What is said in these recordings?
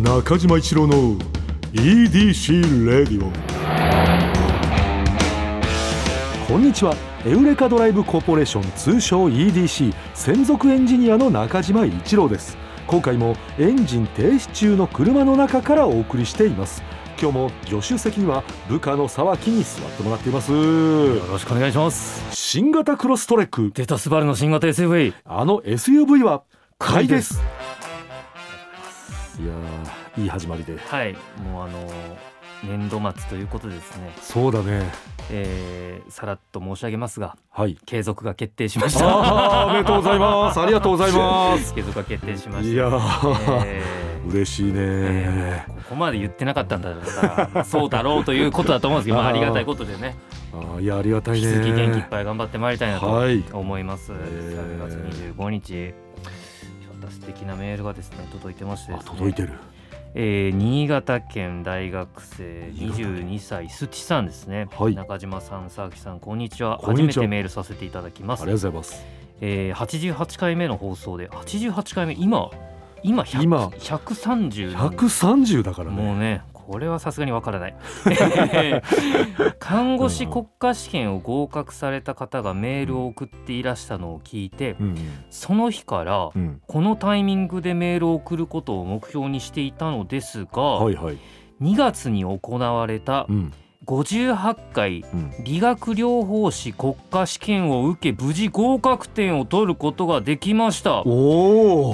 中島一郎の EDC レディオこんにちは。エウレカドライブコーポレーション通称 EDC 専属エンジニアの中島一郎です。今回もエンジン停止中の車の中からお送りしています。今日も助手席には部下の沢木に座ってもらっています。よろしくお願いします。新型クロストレック。データスバルの新型 SUV あの SUV は買いですいやーいい始まりで。はい。もうあの年度末ということでですね、そうだね。えー、さらっと申し上げますがはい。継続が決定しました。おめでとうございます。ありがとうございます。継続が決定しました。いやー、えー。嬉しいね、えーここまで言ってなかったんだからまあそうだろうということだと思うんですけど、まあ、ありがたいことでね。あーいやありがたいね。引き続き元気いっぱい頑張ってまいりたいなとはい。思います、えー。3月25日また素敵なメールがですね届いてましてね。届いてる。えー新潟県大学生22歳スチさんですね、はい。中島さん佐々木さんこんにちは。こんにちは。初めてメールさせていただきます。ありがとうございます。えー、88回目の放送で88回目今今100今130 130だからね。もうねこれはさすがにわからない。看護師国家試験を合格された方がメールを送っていらしたのを聞いてうん。その日からうん。このタイミングでメールを送ることを目標にしていたのですが、はいはい。2月に行われたうん58回うん。理学療法士国家試験を受け無事合格点を取ることができました。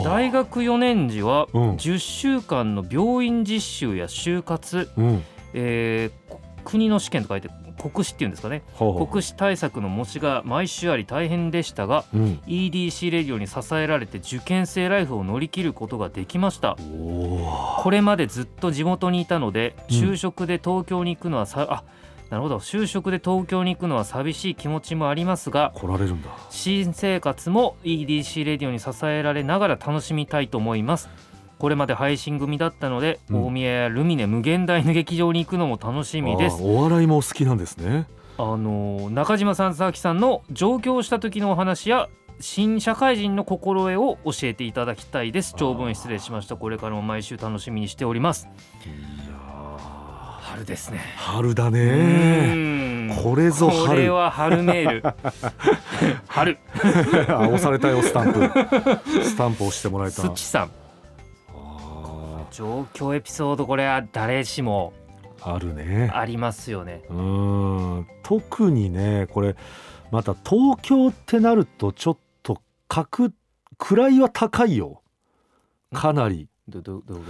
大学4年時はうん。10週間の病院実習や就活、うん。えーこ国の試験と書いて国試っていうんですかね。国試対策の模試が毎週あり大変でしたがうん。EDC レディオに支えられて受験生ライフを乗り切ることができました。これまでずっと地元にいたのでうん。就職で東京に行くのはさ、あなるほど。就職で東京に行くのは寂しい気持ちもありますが来られるんだ。新生活も EDC レディオに支えられながら楽しみたいと思いますこれまで配信組だったので、うん。大宮やルミネ無限大の劇場に行くのも楽しみです。お笑いも好きなんですね。あの中島さん佐々木さんの上京した時のお話や新社会人の心得を教えていただきたいです。長文失礼しました。これからも毎週楽しみにしております。いや春ですね。ー春だうねこれぞ春。これは春メール。春。あ押されたよスタンプ。スタンプ押してもらえた。すちさんあ上京エピソードこれは誰しもーあるね。ありますよね。うーん。特にねこれまた東京ってなるとちょっと格位は高いよ。かなり。どどどう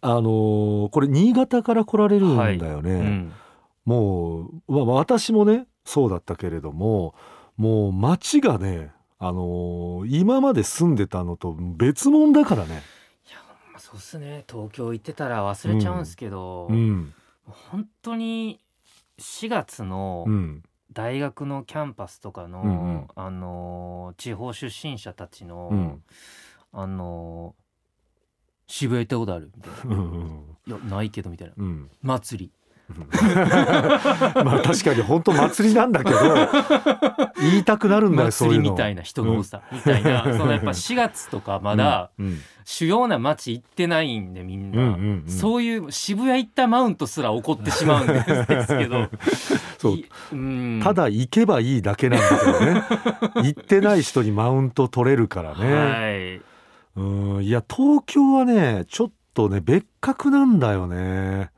あのーこれ新潟から来られるんだよね、うん、もう、まあ、私もねそうだったけれどももう街がねあのー今まで住んでたのと別物だからね。まあ、そうっすね。東京行ってたら忘れちゃうんですけど、うん。本当に4月のうん大学のキャンパスとかの、うんうん。あのー地方出身者たちの、うん。あのー渋谷行ったことあるみたいな。うんうん。いやないけどみたいな。うん。祭り まあ確かに本当祭りなんだけど言いたくなるんだよ そういうの。祭りみたいな人の多さ、みたいな。そのやっぱ4月とかまだうん主要な街行ってないんでみんな、うんうんうんそういう渋谷行ったマウントすら起こってしまうんですけど。そう。いうん。ただ行けばいいだけなんだけどね。行ってない人にマウント取れるからね、はい。うん。いや東京はねちょっとね別格なんだよね。大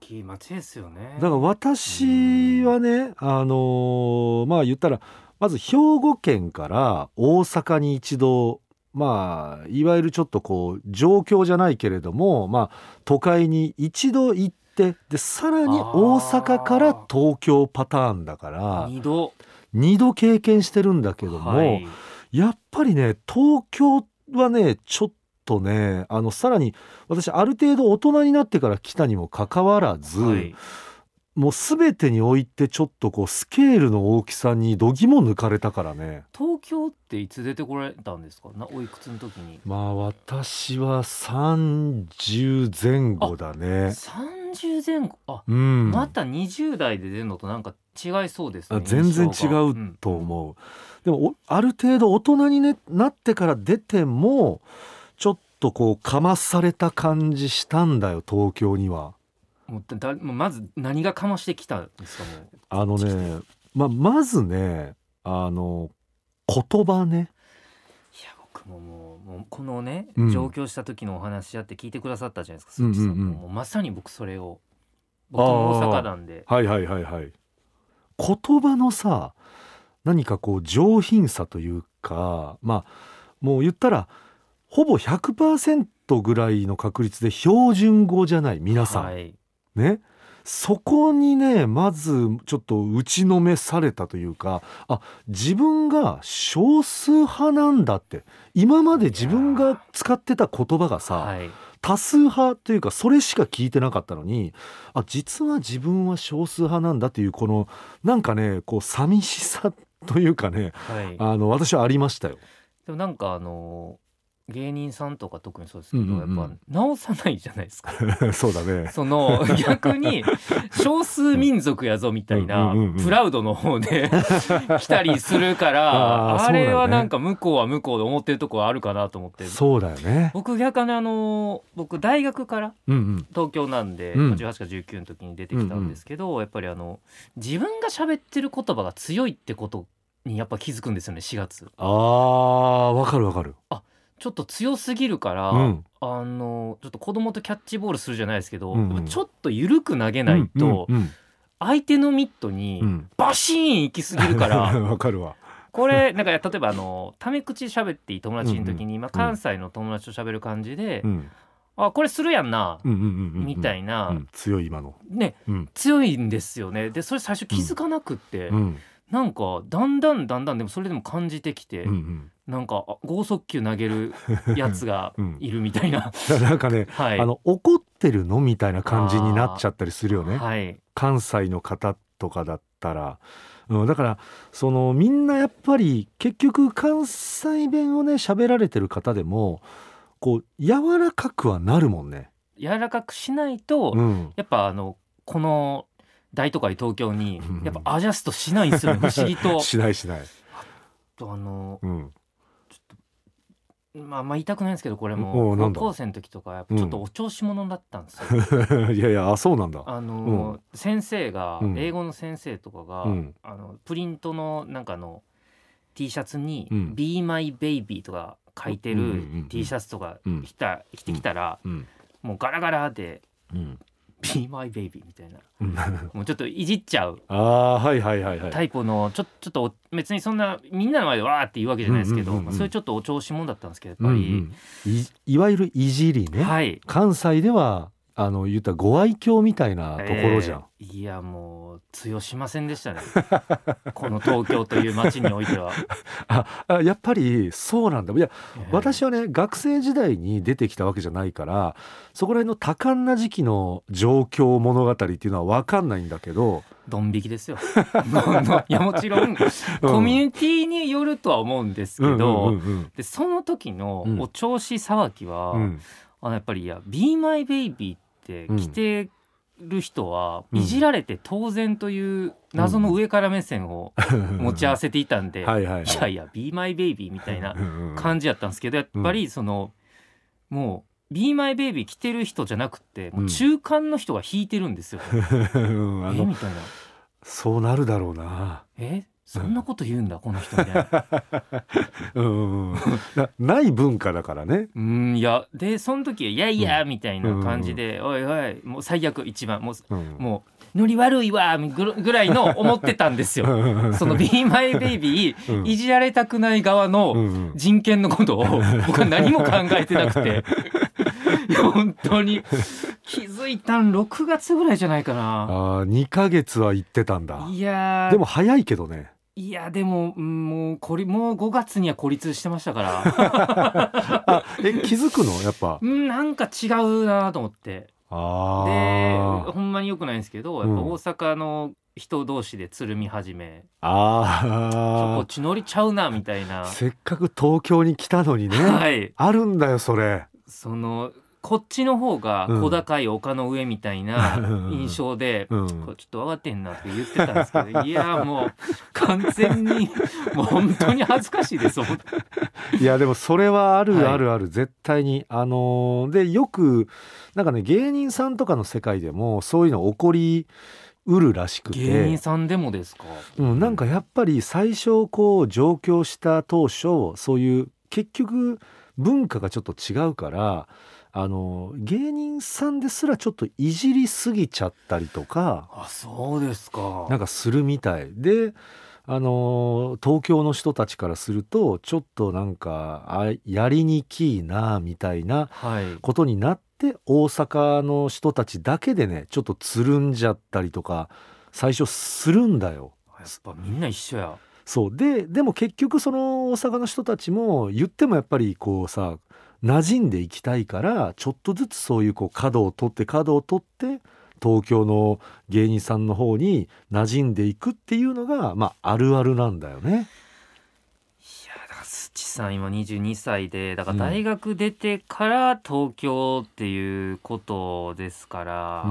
きい街ですよね。だから私はねあのーまあ言ったらまず兵庫県から大阪に一度まあいわゆるちょっとこう状況じゃないけれどもまあ都会に一度行ってでさらに大阪から東京パターンだから二度。2度経験してるんだけども、はい。やっぱりね東京はねちょっとねあのさらに私ある程度大人になってから来たにもかかわらず、はい。もう全てにおいてちょっとこうスケールの大きさに度肝抜かれたからね。東京っていつ出てこられたんですか？なおいくつの時に？まあ私は30前後だね。30前後？あ、うん、また20代で出るのとなんか違いそうですねあ全然違うと思う、でもおある程度大人に、ね、なってから出てもちょっとこうかまされた感じしたんだよ東京には。もうだまず何がかましてきたんですかもう。あのね、まあ、まずねあの言葉ね。いや僕ももうもうこのね、うん。上京した時のお話やって聞いてくださったじゃないですか鈴木さん,、うんうんうん。もうまさに僕それを僕も大阪なんで。はいはいはいはい。言葉のさ何かこう上品さというかまあもう言ったらほぼ100%ぐらいの確率で標準語じゃない皆さん、はい、ね。そこにねまずちょっと打ちのめされたというかあ自分が少数派なんだって今まで自分が使ってた言葉がさ、はい、多数派というかそれしか聞いてなかったのにあ実は自分は少数派なんだっていうこのなんかねこう寂しさというかねはい、あの私はありましたよ。でもなんかあの芸人さんとか特にそうですけど、うんうんうんやっぱ直さないじゃないですか そうだね。その逆に少数民族やぞみたいなうんうんうんうんプラウドの方で 来たりするからあれはなんか向こうは向こうで思ってるとこはあるかなと思ってそうだよね。僕逆にあの僕大学からうんうん。東京なんで、うん18か19の時に出てきたんですけど、やっぱりあの自分が喋ってる言葉が強いってことにやっぱ気づくんですよね4月ああわかるわかる。ちょっと強すぎるから、うん。あのちょっと子供とキャッチボールするじゃないですけど、うんうん。ちょっと緩く投げないと、うんうん相手のミットうにん。バシーン行きすぎるから わかるわ。これなんか例えばあのタメ口喋っていい友達の時に、まあ、関西の友達と喋る感じで、うん。あこれするやんな、うんうんうんうん。みたいな、うん。強い今の。ねうん。強いんですよね。でそれ最初気づかなくって、うん。なんかだんだんだんだんでもそれでも感じてきて、うんうん。なんかあ剛速球投げるやつがうんいるみたいな、だからなんかね、はい。あの怒ってるのみたいな感じになっちゃったりするよね。はい。関西の方とかだったら、うん、だからそのみんなやっぱり結局関西弁をね喋られてる方でもこう柔らかくはなるもんね。柔らかくしないと、うん、やっぱあのこの大都会東京にうん。やっぱアジャストしないんですよね。不思議と。しないしない。とあのうん、まあまあ言いたくないんですけどこれおも高校生の時とかやっぱちょっとお調子者だったんですよ。いやいやあそうなんだ。あの先生がうん。英語の先生とかが、うん。あのプリントのなんかの T シャツに「うん。Be My Baby」とか書いてうんうんうんうんる T シャツとかうん。着た着てきたらうん。もうガラガラでうん「Be My Baby」みたいな。うん、もうちょっといじっちゃう。ああはいはいはいはい。タイプのちょちょっとお別にそんなみんなの前でわーって言うわけじゃないですけど、うんうんうん。そういうちょっとお調子者だったんですけどやっうんうぱり、ん、いいわゆるいじりね、はい。関西ではあの言ったらご愛嬌みたいなところじゃん。えーいやもう通用しませんでしたね。この東京という街においては、ああやっぱりそうなんだ。いやえー。私はね学生時代に出てきたわけじゃないからそこら辺の多感な時期の状況物語っていうのは分かんないんだけど、ドン引きですよ。い やもちろんコミュニティによるとは思うんですけど、でその時のうん。お調子騒ぎは、うん。あのやっぱりいや「Be My Baby」ってうん。着てる人は、うん。いじられて当然という謎の上から目線を持ち合わせていたんで、はいはいはい。いやいや「Be My Baby」みたいな感じやったんですけどやっぱりその、もう「Be My Baby」着てる人じゃなくてもう中間の人が弾いてるんですよ。えみたいな。そうなるだろうな。「えそんなこと言うんだこの人」みたいな。なない文化だからね。うんいやでその時は「いやいや」みたいな感じで「おいおいもう最悪一番もううんもうノリ悪いわ」ぐぐらいの思ってたんですよ。その「Be My Baby う」んいじられたくない側うんのうん人権のことを僕は何も考えてなくて 本当に気づいたん6月ぐらいじゃないかな。あー2ヶ月は行ってたんだ。いやーでも早いけどね。いやでもうんもうこりもう5月には孤立してましたから。あえ気づくの？やっぱ。うんなんか違うなと思って。でほんまによくないんですけどやっぱ大阪の人同士でつるみ始め、ちょこあっち乗りちゃうなみたいな。ーせっかく東京に来たのにね。はい。あるんだよそれ。そのこっちの方が小高い丘の上みたいなうん。印象で、うん。ちょっと分かってんなって言ってたんですけど いやもう完全にもう本当に恥ずかしいですいやでもそれはあるはい。あるある、絶対に。あのーでよくなんかね芸人さんとかの世界でもそういうの起こりうるらしくて。芸人さんでもですか、うん、なんかやっぱり最初こう上京した当初そういう結局文化がちょっと違うからあの芸人さんですらちょっといじりすぎちゃったりとかあそうですか。なんかするみたい。であの東京の人たちからするとちょっとなんかあやりにきいなみたいなはい。ことになって大阪の人たちだけでねちょっとつるんじゃったりとか最初するんだよ。やっぱみんな一緒やそうででも結局その大阪の人たちも言ってもやっぱりこうさ馴染んでいきたいからちょっとずつそういうこう角を取って角を取って東京の芸人さんの方に馴染んでいくっていうのがまああるあるなんだよね。いやだから土さん今22歳でだから大学出てから東京っていうことですから、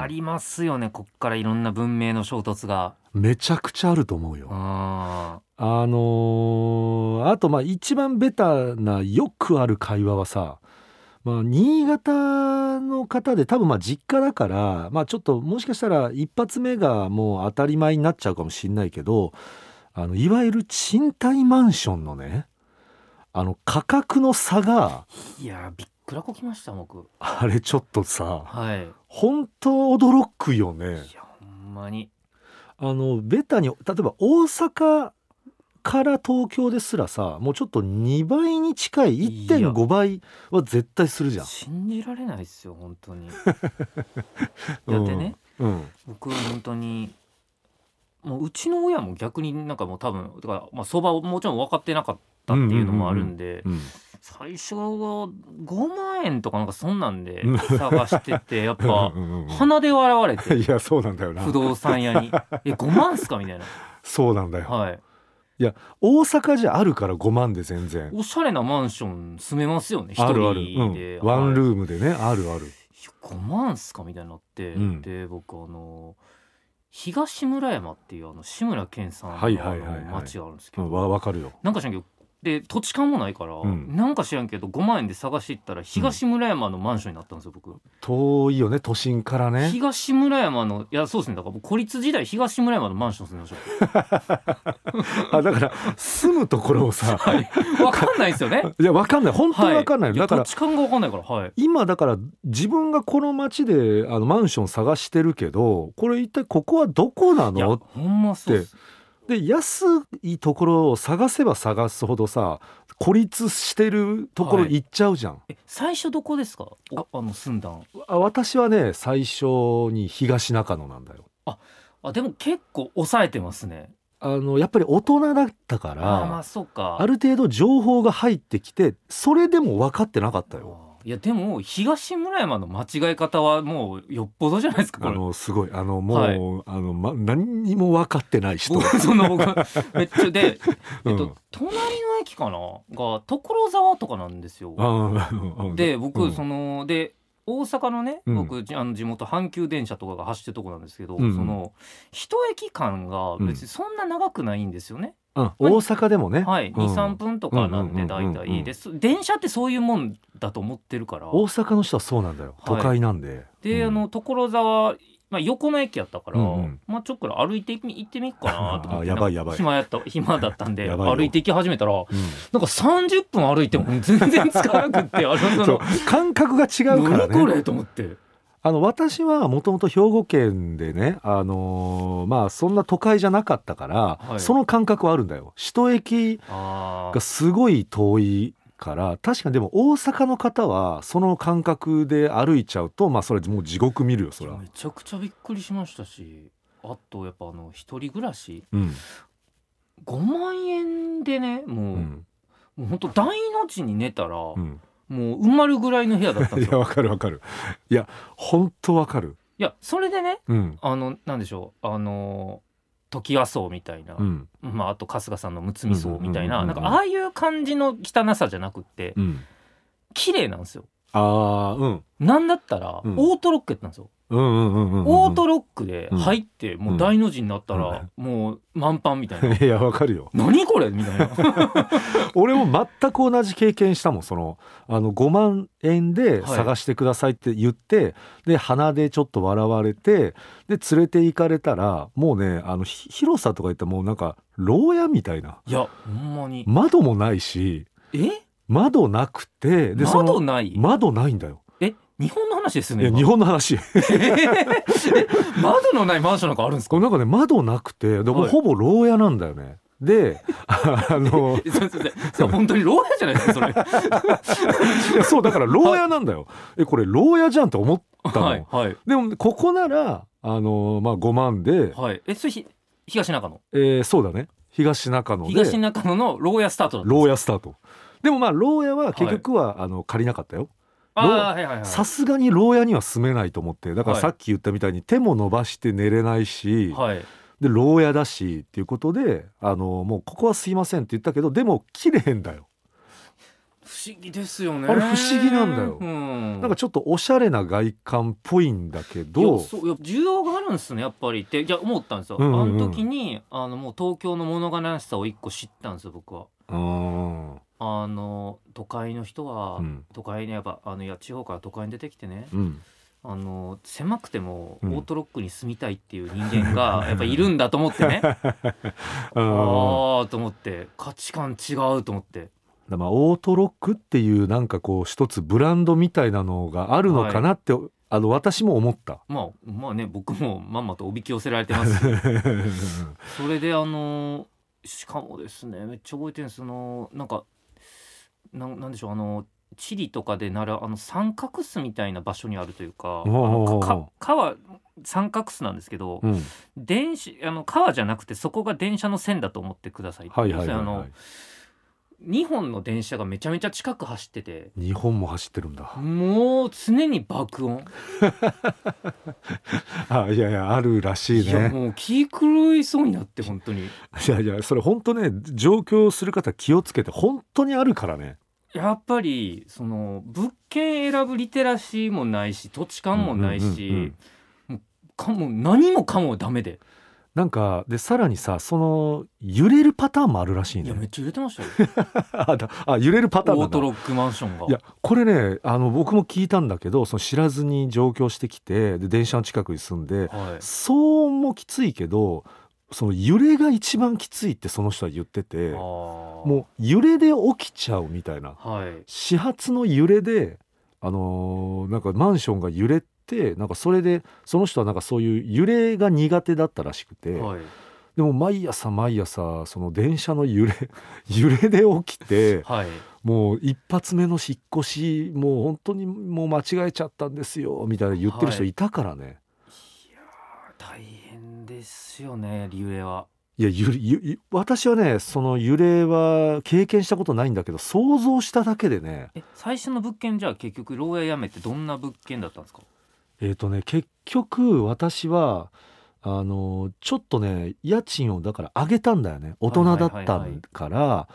ありますよねこっからいろんな文明の衝突が。めちゃくちゃあると思うよ。ああのーあとまあ一番ベタなよくある会話はさ、まあ、新潟の方で多分まあ実家だから、まあ、ちょっともしかしたら一発目がもう当たり前になっちゃうかもしんないけどあのいわゆる賃貸マンションのねあの価格の差がーいやびっくらこきました僕。あれちょっとさはい。い本当驚くよね。やほんまに。あのベタに例えば大阪から東京ですらさもうちょっと2倍に近いいや1.5倍は絶対するじゃん。信じられないですよ本当に。だってね、うん、僕本当にもううちの親も逆になんかもう多分だからまあ相場をもちろん分かってなかったっていうのもあるんで、うん、最初は5万円とかなんかそんなんでうん。探しててやっぱ鼻で笑われて。いやそうなんだよな。不動産屋に「え5万っすか?」みたいな。そうなんだよ、はい。大阪じゃあるから5万で全然。おしゃれなマンション住めますよね。一あるある、うん、ワンールームでね。あるある。5万っすかみたいになって、うん。で僕あの東村山っていうあの志村けんさんの町があるんですけど、うんわわかるよ。なんか知らんけどで土地勘もないから、うん。なんか知らんけど5万円で探していったら東村山のマンションになったんですよ僕。遠いよね都心からね。東村山のいやそうですね。だから僕孤立時代東村山のマンション住んでました。あだから住むところをさ はい。わかんないですよね。いやわかんない。本当にわかんない、はいだから土地勘がわかんないからはい。今だから自分がこの街であのマンション探してるけどこれ一体ここはどこないやのほんまそうですで安いところを探せば探すほどさ孤立してるところ行っちゃうじゃん、え最初どこですか？おあの住んだん。あ私はね最初に東中野なんだよ。あでも結構抑えてますね。あのやっぱり大人だったかあーまあらそうか。ある程度情報が入ってきてそれでも分かってなかったよいやでも東村山の間違い方はもうよっぽどじゃないですかこあれのすごい。あのもう、はい。あの、ま、何にも分かってない人、僕 その僕 めっちゃで、えっとうん隣の駅かな？が所沢とかなんですよ。で僕、うん。そので大阪のね、うん。僕じあの地元阪急電車とかが走ってるとこなんですけど、うんうん。その一駅間が別にそんな長くないんですよね。うん。大阪でもね、はい、うん。23分とかなんでうんうんうんうん大体です。電車ってそういうもんだと思ってるから。大阪の人はそうなんだよ。都会なんで、で、うん。あの所沢、まあ、横の駅やったから、うんうん。まあちょっくら歩いてみ行ってみっかなと思って あやばいやばい。暇やった暇だったんで 歩いて行き始めたらなんかうん30分歩いても全然つかなくってあれその 感覚が違うからね。何これと思ってあの私はもともと兵庫県でね、あのーまあそんな都会じゃなかったから、はい。その感覚はあるんだよ。首都駅あがすごい遠いから確かにでも大阪の方はその感覚で歩いちゃうとまあそれもう地獄見るよそら。めちゃくちゃびっくりしましたしあとやっぱあの一人暮らし。うん。5万円でねもう,、うん。もうほんと大の字に寝たら、うんもう埋まるぐらいの部屋だったんですよ。いやわかるわかる。いや本当わかる。いやそれでねうん。あのなんでしょう。あの時和荘みたいな、うん。まあ、あと春日さんのむつみ荘みたいなうんうんうん。うんな。んかああいう感じの汚さじゃなくってうん。綺麗なんですよ。ああうん。なんだったら、うん。オートロックやったんですよ、うんうんうんうんうんオートロックで入って、もう大の字になったら、もう満帆みたいな、いやわかるよ。何これ？みたいな。俺も全く同じ経験したもんそのあの5万円ではい。探してくださいって言って、で鼻でちょっと笑われてで連れて行かれたらもうねあのひ広さとか言ったらもうなんか牢屋みたいな。いやほんまに。窓もないしえ？窓なくてで窓ない？窓ないんだよ。え日本の話ですよね日本の話。窓のないマンションなんかあるんですか？なんかね窓なくてでもはい。ほぼ牢屋なんだよね。であの えそ本当に牢屋じゃないですかそれ。いやそうだから 牢屋なんだよ、えこれ牢屋じゃんって思ったの、はいはい。でもここならあのまあ5万で、はい。えそれひ東中野？えーそうだね。東中野で。東中野の牢屋スタートだった牢屋スタート。でもまあ牢屋は結局は、あの借りなかったよさすがに牢屋には住めないと思ってだからはい。さっき言ったみたいに手も伸ばして寝れないし、はい。で牢屋だしっていうことであのもうここはすいませんって言ったけどでも綺麗んだよ。不思議ですよね。あれ不思議なんだよ。うん。なんかちょっとおしゃれな外観っぽいんだけいやどそういや需要があるんですねやっぱりって。いや思ったんですよ、うんうんうん。あの時にあのもう東京の物悲しさを一個知ったんですよ僕は。うー。んあの都会の人は、うん。都会にやっぱあのいや地方から都会に出てきてねうん。あの狭くてもオうんートロックに住みたいっていう人間がやっぱいるんだと思ってね。あーああと思って価値観違うと思って。だまあオートロックっていうなんかこう一つブランドみたいなのがあるのかなって、あの私も思った。まあまあね僕もまんまとおびき寄せられてます。し それであのしかもですねめっちゃ覚えてるんです。そのなんかなんなんでしょうあのチリとかでならあの三角巣みたいな場所にあるというか川三角巣なんですけど、うん、電子あの川じゃなくてそこが電車の線だと思ってくださいはいはいはい、は2本の電車がめちゃめちゃ近く走っててい。日本も走ってるんだ。もう常に爆音、あいやいやあるらしいね。いやもう気狂いそうになって本当にいやいやそれ本当ね上京する方気をつけて本当にあるからね。やっぱりその物件選ぶリテラシーもないし土地勘もないし、うんうんうんうんもうかも何もかもダメで、なんかでさらにさその揺れるパターンもあるらしいね。いやめっちゃ揺れてましたよ。あだあ揺れるパターンオートロックマンションが。いやこれねあの僕も聞いたんだけどその知らずに上京してきてで電車の近くに住んではい、騒音もきついけどその揺れが一番きついってその人は言っててももう揺れで起きちゃうみたいな。うはい。始発の揺れであのーなんかマンションが揺れてなんかそれでその人はなんかそういう揺れが苦手だったらしくて、はい。でも毎朝毎朝その電車の揺れ 揺れで起きてはい。もう一発目の引っ越しもう本当にもう間違えちゃったんですよみたいな言ってる人はいいたからね。いやー大変ですよね揺れは。いやゆゆゆ私はねその揺れは経験したことないんだけど想像しただけでね。え最初の物件じゃあ結局牢屋やめてどんな物件だったんですか？えっ、とね結局私はあのちょっとね家賃をだから上げたんだよね。大人だったから。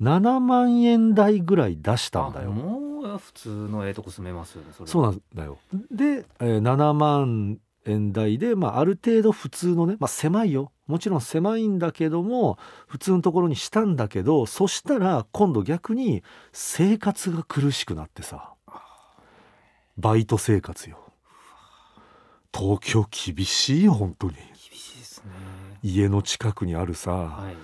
7万円台ぐらい出したんだあよ。もう普通のええとこ住めますよねそれそうなんだよ。で、えー7万円台で、まあ、ある程度普通のね、まあ、狭いよ。もちろん狭いんだけども普通のところにしたんだけどそしたら今度逆に生活が苦しくなってさ。バイト生活よ東京厳しいよ本当に。厳しいですね。家の近くにあるさ、はい。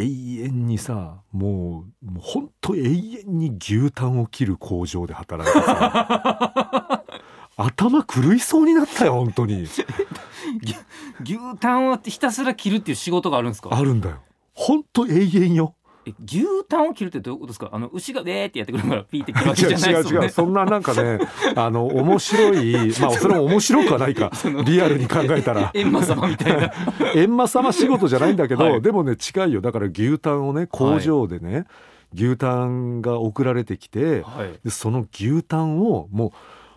永遠にさもうもうほんと永遠に牛タンを切る工場で働いてさ 頭狂いそうになったよ本当に。牛タンをひたすら切るっていう仕事があるんですか？あるんだよ。ほんと永遠よ。え牛タンを切るってどういうことですか？あの牛がでーってやってくるからピーって切るわけ違う違うじゃないですよね。違うそんななんかね あの面白いまあ それも面白くはないか。リアルに考えたら。閻魔様みたいな。閻魔様仕事じゃないんだけど、はい。でもね近いよ。だから牛タンをね工場でね、牛タンが送られてきてはい。でその牛タンをもう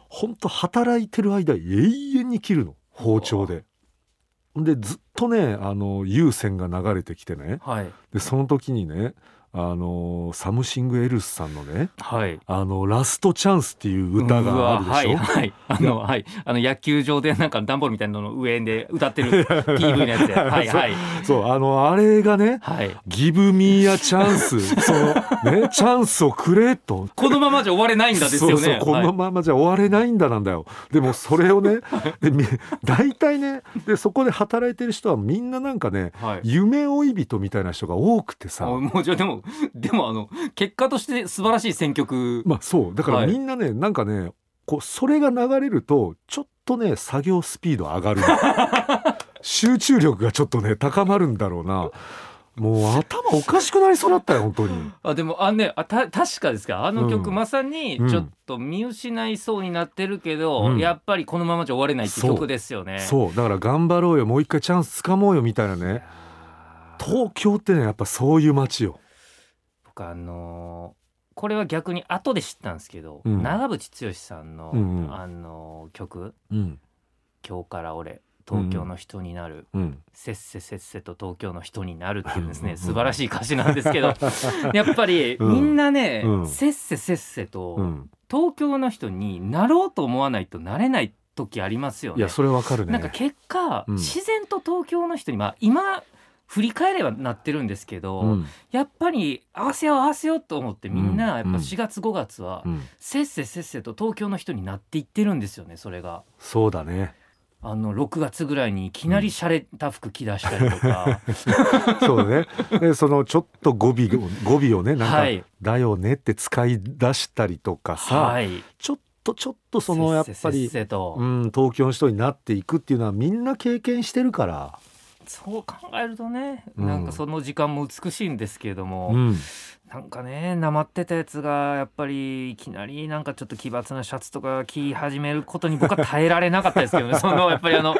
ほんと働いてる間永遠に切るの。包丁で。でずっとねあの有線が流れてきてね。はい。でその時にねあのサムシングエルスさんのねはい。あのラストチャンスっていう歌があるでしょ、はいはい。あのはい。あの野球場でなんか段ボールみたいなのの上で歌ってる PV のやつで。はいはい。そうあのあれがねはい。ギブミーアチャンス そのねチャンスをくれと。このままじゃ終われないんだですよね。そうこのままじゃ終われないんだなんだよ、でもそれをねでみ 大体ねでそこで働いてる人はみんななんかねはい、はい夢追い人みたいな人が多くてさ。あもうじゃあでも でもあの結果として素晴らしい選曲。まあそう。だかはい。らみんなね、なんかねこうそれが流れるとちょっとね作業スピード上がる。集中力がちょっとね高まるんだろうな。もう頭おかしくなりそうだったよ本当に。あでもあねあた確かですか？あの曲、うん。まさにうん。ちょっと見失いそうになってるけど、うん。やっぱりこのままじゃ終われないって曲ですよね。そう。だから頑張ろうよ。もう一回チャンスつかもうよみたいないね東京ってねやっぱそういう街よ僕あのーこれは逆に後で知ったんですけど、うん。長渕剛さんの、うんうん。あのー曲。うん「今日から俺東京の人になる」うん。せっせせっせと東京の人になるっていうですねうん。素晴らしい歌詞なんですけど やっぱりうん。みんなね、うん。せっせせっせとうん。東京の人になろうと思わないとなれない時ありますよね。いやそれわかるね。なんか結果、うん。自然と東京の人にまあ今振り返ればなってるんですけど、うん。やっぱり合わせよう合わせようと思ってみんなやっぱうん。4月5月はうん。せっせせっせと東京の人になっていってるんですよねそれが。そうだね。あの6月ぐらいにいきなり洒落た服着出したりとか、そうだね。でそのちょっと語尾語尾をねなんか、はい。だよねって使い出したりとかさ、はい、ちょっとちょっとそのやっぱせっせりせっせと、うん、東京の人になっていくっていうのはみんな経験してるから、そう考えるとね、うん。なんかその時間も美しいんですけれども、うん、なんかねなまってたやつがやっぱりいきなりなんかちょっと奇抜なシャツとか着始めることに僕は耐えられなかったですけどね。そのやっぱりあの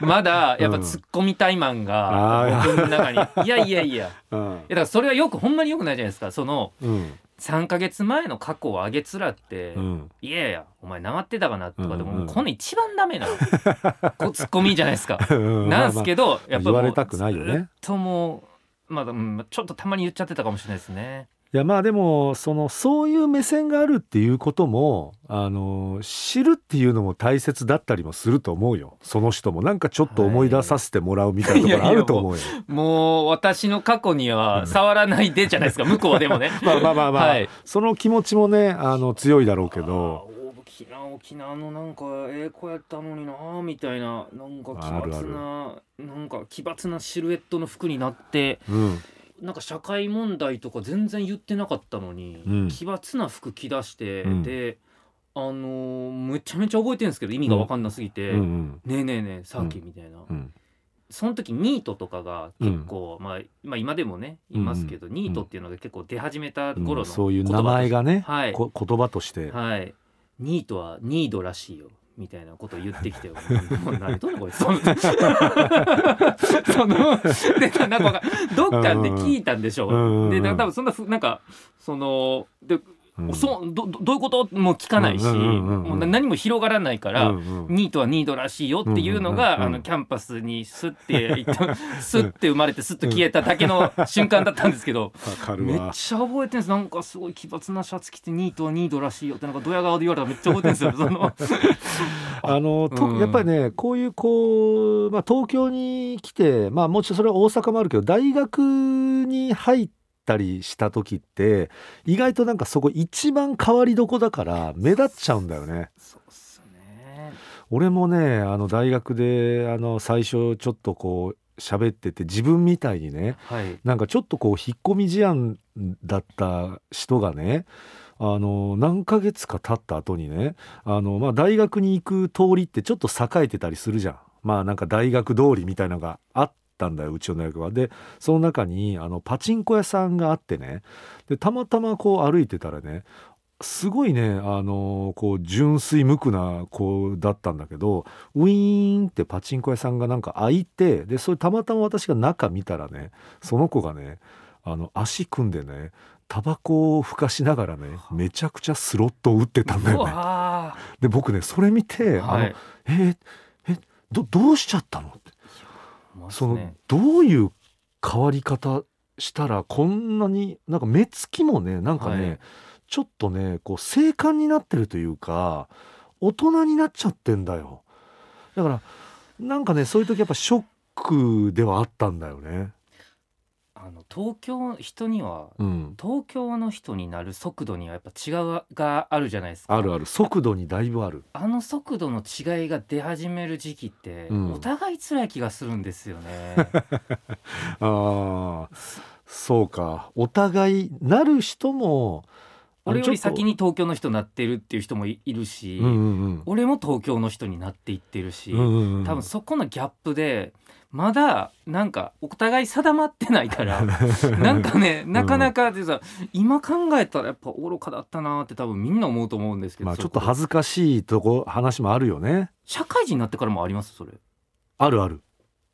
まだやっぱ突っ込みたいマンが僕の中に、いやいやいや。いやうんだからそれはよくほんまによくないじゃないですか。そのうん3ヶ月前の過去をあげつらって、うんいやいやお前なまってたかなとかでも、うんうんこの一番ダメな こうツッコミじゃないですか。うんなんすけど、やっぱもう言われたくないよねずっともうまだ、うんちょっとたまに言っちゃってたかもしれないですね。いやまあでもそのそういう目線があるっていうこともあの知るっていうのも大切だったりもすると思うよ。その人も。なんかちょっと思い出させてもらうみたいなところあると思うよ。もう私の過去には触らないでじゃないですか向こうはでもね。まあまあまあまあ、はい。その気持ちもねあの強いだろうけど。沖縄沖縄のなんかええ子やったのになみたいななんか奇あるあ抜ななんか奇抜なシルエットの服になってうんなんか社会問題とか全然言ってなかったのに、うん。奇抜な服着出して、うん。であのーめちゃめちゃ覚えてるんですけど意味が分かんなすぎて、うんうんねえねえねえサーキみたいな、うん。その時ニートとかが結構、まあ、まあ今でもねいますけど、うんニートっていうのが結構出始めたうん頃のそういう名前がね、はい。こ 言葉として、はい、ニートはニードらしいよみたいなことを言ってきて何とんねんこいつその？そのでなんかどっかで聞いたんでしょう、うんうんで多分そんなふなんかそので、うん。そうどどどういうことも聞かないし、もう何も広がらないから、うんうんニートはニードらしいよっていうのが、あのキャンパスにスッて行って生まれてスッと消えただけの瞬間だったんですけど、めっわちゃ覚えてるんです。なんかすごい奇抜なシャツ着てニートはニードらしいよってなんかドヤ顔で言われたらめっちゃ覚えてるんですよ。その あのとうん。やっぱりねこういうこう、まあ、東京に来てまあもちろんそれは大阪もあるけど大学に入ったりした時って意外となんかそこ一番変わりどこだから目立っちゃうんだよね。そうっすね俺もねあの大学であの最初ちょっとこう喋ってて自分みたいにねはいなんかちょっとこう引っ込み思案だった人がねあの何ヶ月か経った後にねあの、まあ、大学に行く通りってちょっと栄えてたりするじゃん。まあなんか大学通りみたいなのがあったんだようちの大学は。でその中にあのパチンコ屋さんがあってね。でたまたまこう歩いてたらねすごいねあのこう純粋無垢な子だったんだけどウィーンってパチンコ屋さんがなんか開いてでそれたまたま私が中見たらねその子がねあの足組んでねタバコをふかしながらねめちゃくちゃスロットを打ってたんだうよね。わで僕ねそれ見て、ーはい。あのええどどうしちゃったのってそのどういう変わり方したらこんなになんか目つきもねなんかね、はい。ちょっとねこう静観になってるというか大人になっちゃってんだよ。だからなんかねそういう時やっぱショックではあったんだよねあの東京人にはうん。東京の人になる速度にはやっぱ違うがあるじゃないですか。あるある。速度にだいぶある。あの速度の違いが出始める時期って、うん。お互い辛い気がするんですよね。あー。そうか。お互いなる人も俺より先にに東京の人になってるっていう人もいいるし、うんうん。俺も東京の人になっていってるし、うんうんうん。多分そこのギャップでまだなんかお互い定まってないから なんかねなかなかでさ、今考えたらやっぱ愚かだったなって多分みんな思うと思うんですけど、まあちょっと恥ずかしいとこ話もあるよね。社会人になってからもありますそれ。あるある。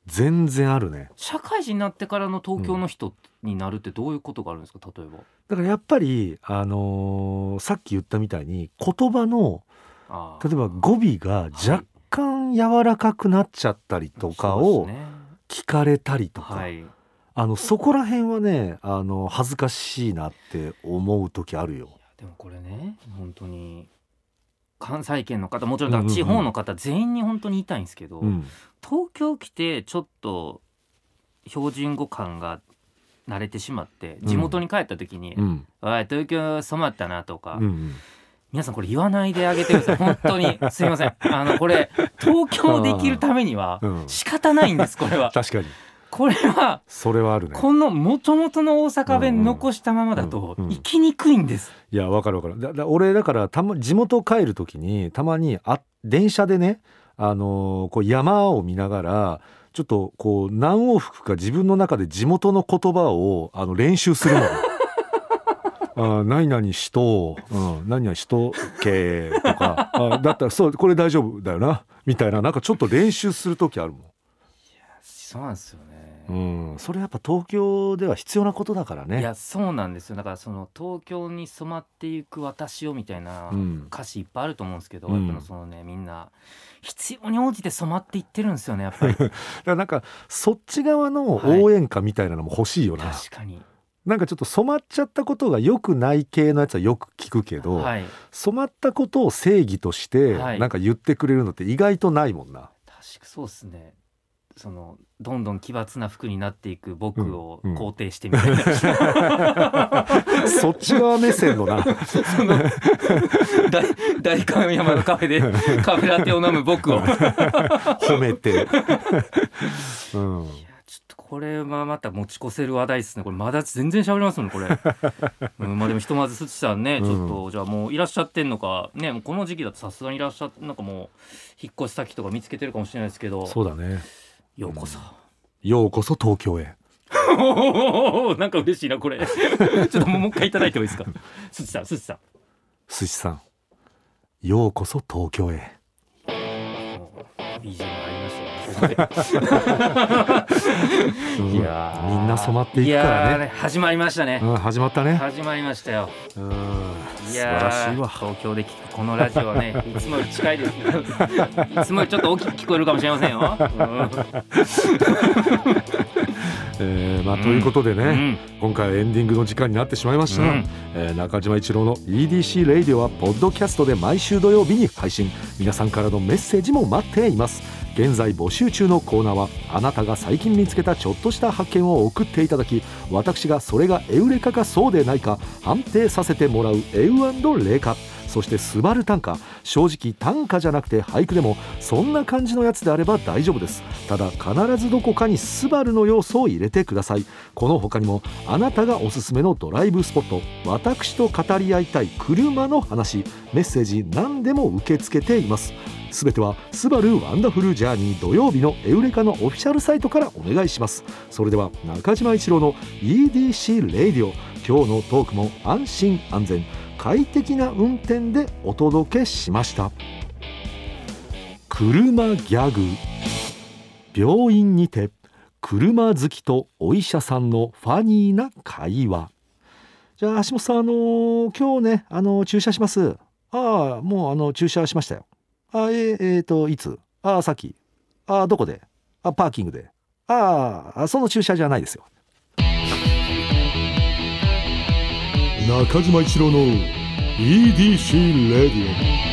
全然あるね。社会人になってからの東京の人になるってどういうことがあるんですか例えば。だからやっぱりあのーさっき言ったみたいに言葉の例えば語尾が若干柔らかくなっちゃったりとかを聞かれたりとか、はい。あのそこら辺はねあの恥ずかしいなって思う時あるよ。でもこれね本当に関西圏の方もちろん地方の方全員に本当に言いたいんですけど、うん。東京来てちょっと標準語感が慣れてしまって地元に帰った時にうん「おい東京染まったな」とか、うんうん皆さんこれ言わないであげてください。本当に。すいません。あのこれ東京できるためにはうん。仕方ないんですこれは。確かに。これはそれはあるね。この元々の大阪弁残したままだとうんうん。生きにくいんです。いやわかるわかる。だだ俺だからたま地元帰る時にたまにあ電車でね、あのーこう山を見ながらちょっとこう何往復か自分の中で地元の言葉をあの練習するのよ。あ何々しと、う。ん、何々しとけとか。あだったらそうこれ大丈夫だよな。みたいな。なんかちょっと練習する時あるもそうなんですよね、ん、うん、それやっぱ東京では必要なことだからね。いやそうなんですよ。だからその東京に染まっていく私をみたいなうん。歌詞いっぱいあると思うんですけど、うん。やっぱそのねみんな必要に応じて染まっていってるんですよねやっぱり。だからなんかそっち側の応援歌みたいなのも欲しいよな、確かになんかちょっと染まっちゃったことが良くない系のやつはよく聞くけど、はい染まったことを正義としてはいなんか言ってくれるのって意外とないもんな。確かそうですねそのどんどん奇抜な服になっていく僕をうんうん肯定してみたいな、そっち側目線のな。その大大観山のカフェで カフェラテを飲む僕を 褒めて。うん。これはまた持ち越せる話題ですね。これまだ全然喋りますもんこれ、うん、まあでもひとまずすちさんねちょっと、じゃあもういらっしゃってんのかねこの時期だとさすがにいらっしゃってなんかもう引っ越し先とか見つけてるかもしれないですけど。そうだね。ようこそ、ようこそ東京へ。なんか嬉しいなこれ。ちょっともうもう一回いただいてもいいですか？すちさんすちさん。寿司さん。ようこそ東京へ。もう BGM ありい。やー。みんな染まっていくからね。ー始まりましたね。うん、始まったね。始まりましたよ。うん、素晴いやーらしいわ。東京で聞くこのラジオはね いつもより近いですいつもよりちょっと大きく聞こえるかもしれませんよ、えーまあ、ということでね、うん。今回はエンディングの時間になってしまいました、うん。えー中島一郎の EDC レイディオはポッドキャストで毎週土曜日に配信。皆さんからのメッセージも待っています現在募集中のコーナーはあなたが最近見つけたちょっとした発見を送っていただき私がそれがエウレカかそうでないか判定させてもらうエウレカ。そしてスバル短歌正直短歌じゃなくて俳句でもそんな感じのやつであれば大丈夫です。ただ必ずどこかにスバルの要素を入れてください。この他にもあなたがおすすめのドライブスポット。私と語り合いたい車の話。メッセージ何でも受け付けています。すべては「スバルワンダフルジャーニー土曜日のエウレカのオフィシャルサイトからお願いします。それでは中島一郎の EDC Radio 今日のトークも安心安全。快適な運転でお届けしました。車ギャグ。病院にて車好きとお医者さんのファニーな会話。じゃあ橋本さんあのー今日ねあのー駐車します。ああもうあの駐車しましたよ。あえー、えーといつ？ああさっき。あどこで？あパーキングで。ああその駐車じゃないですよ。中島一郎の EDC レディオ。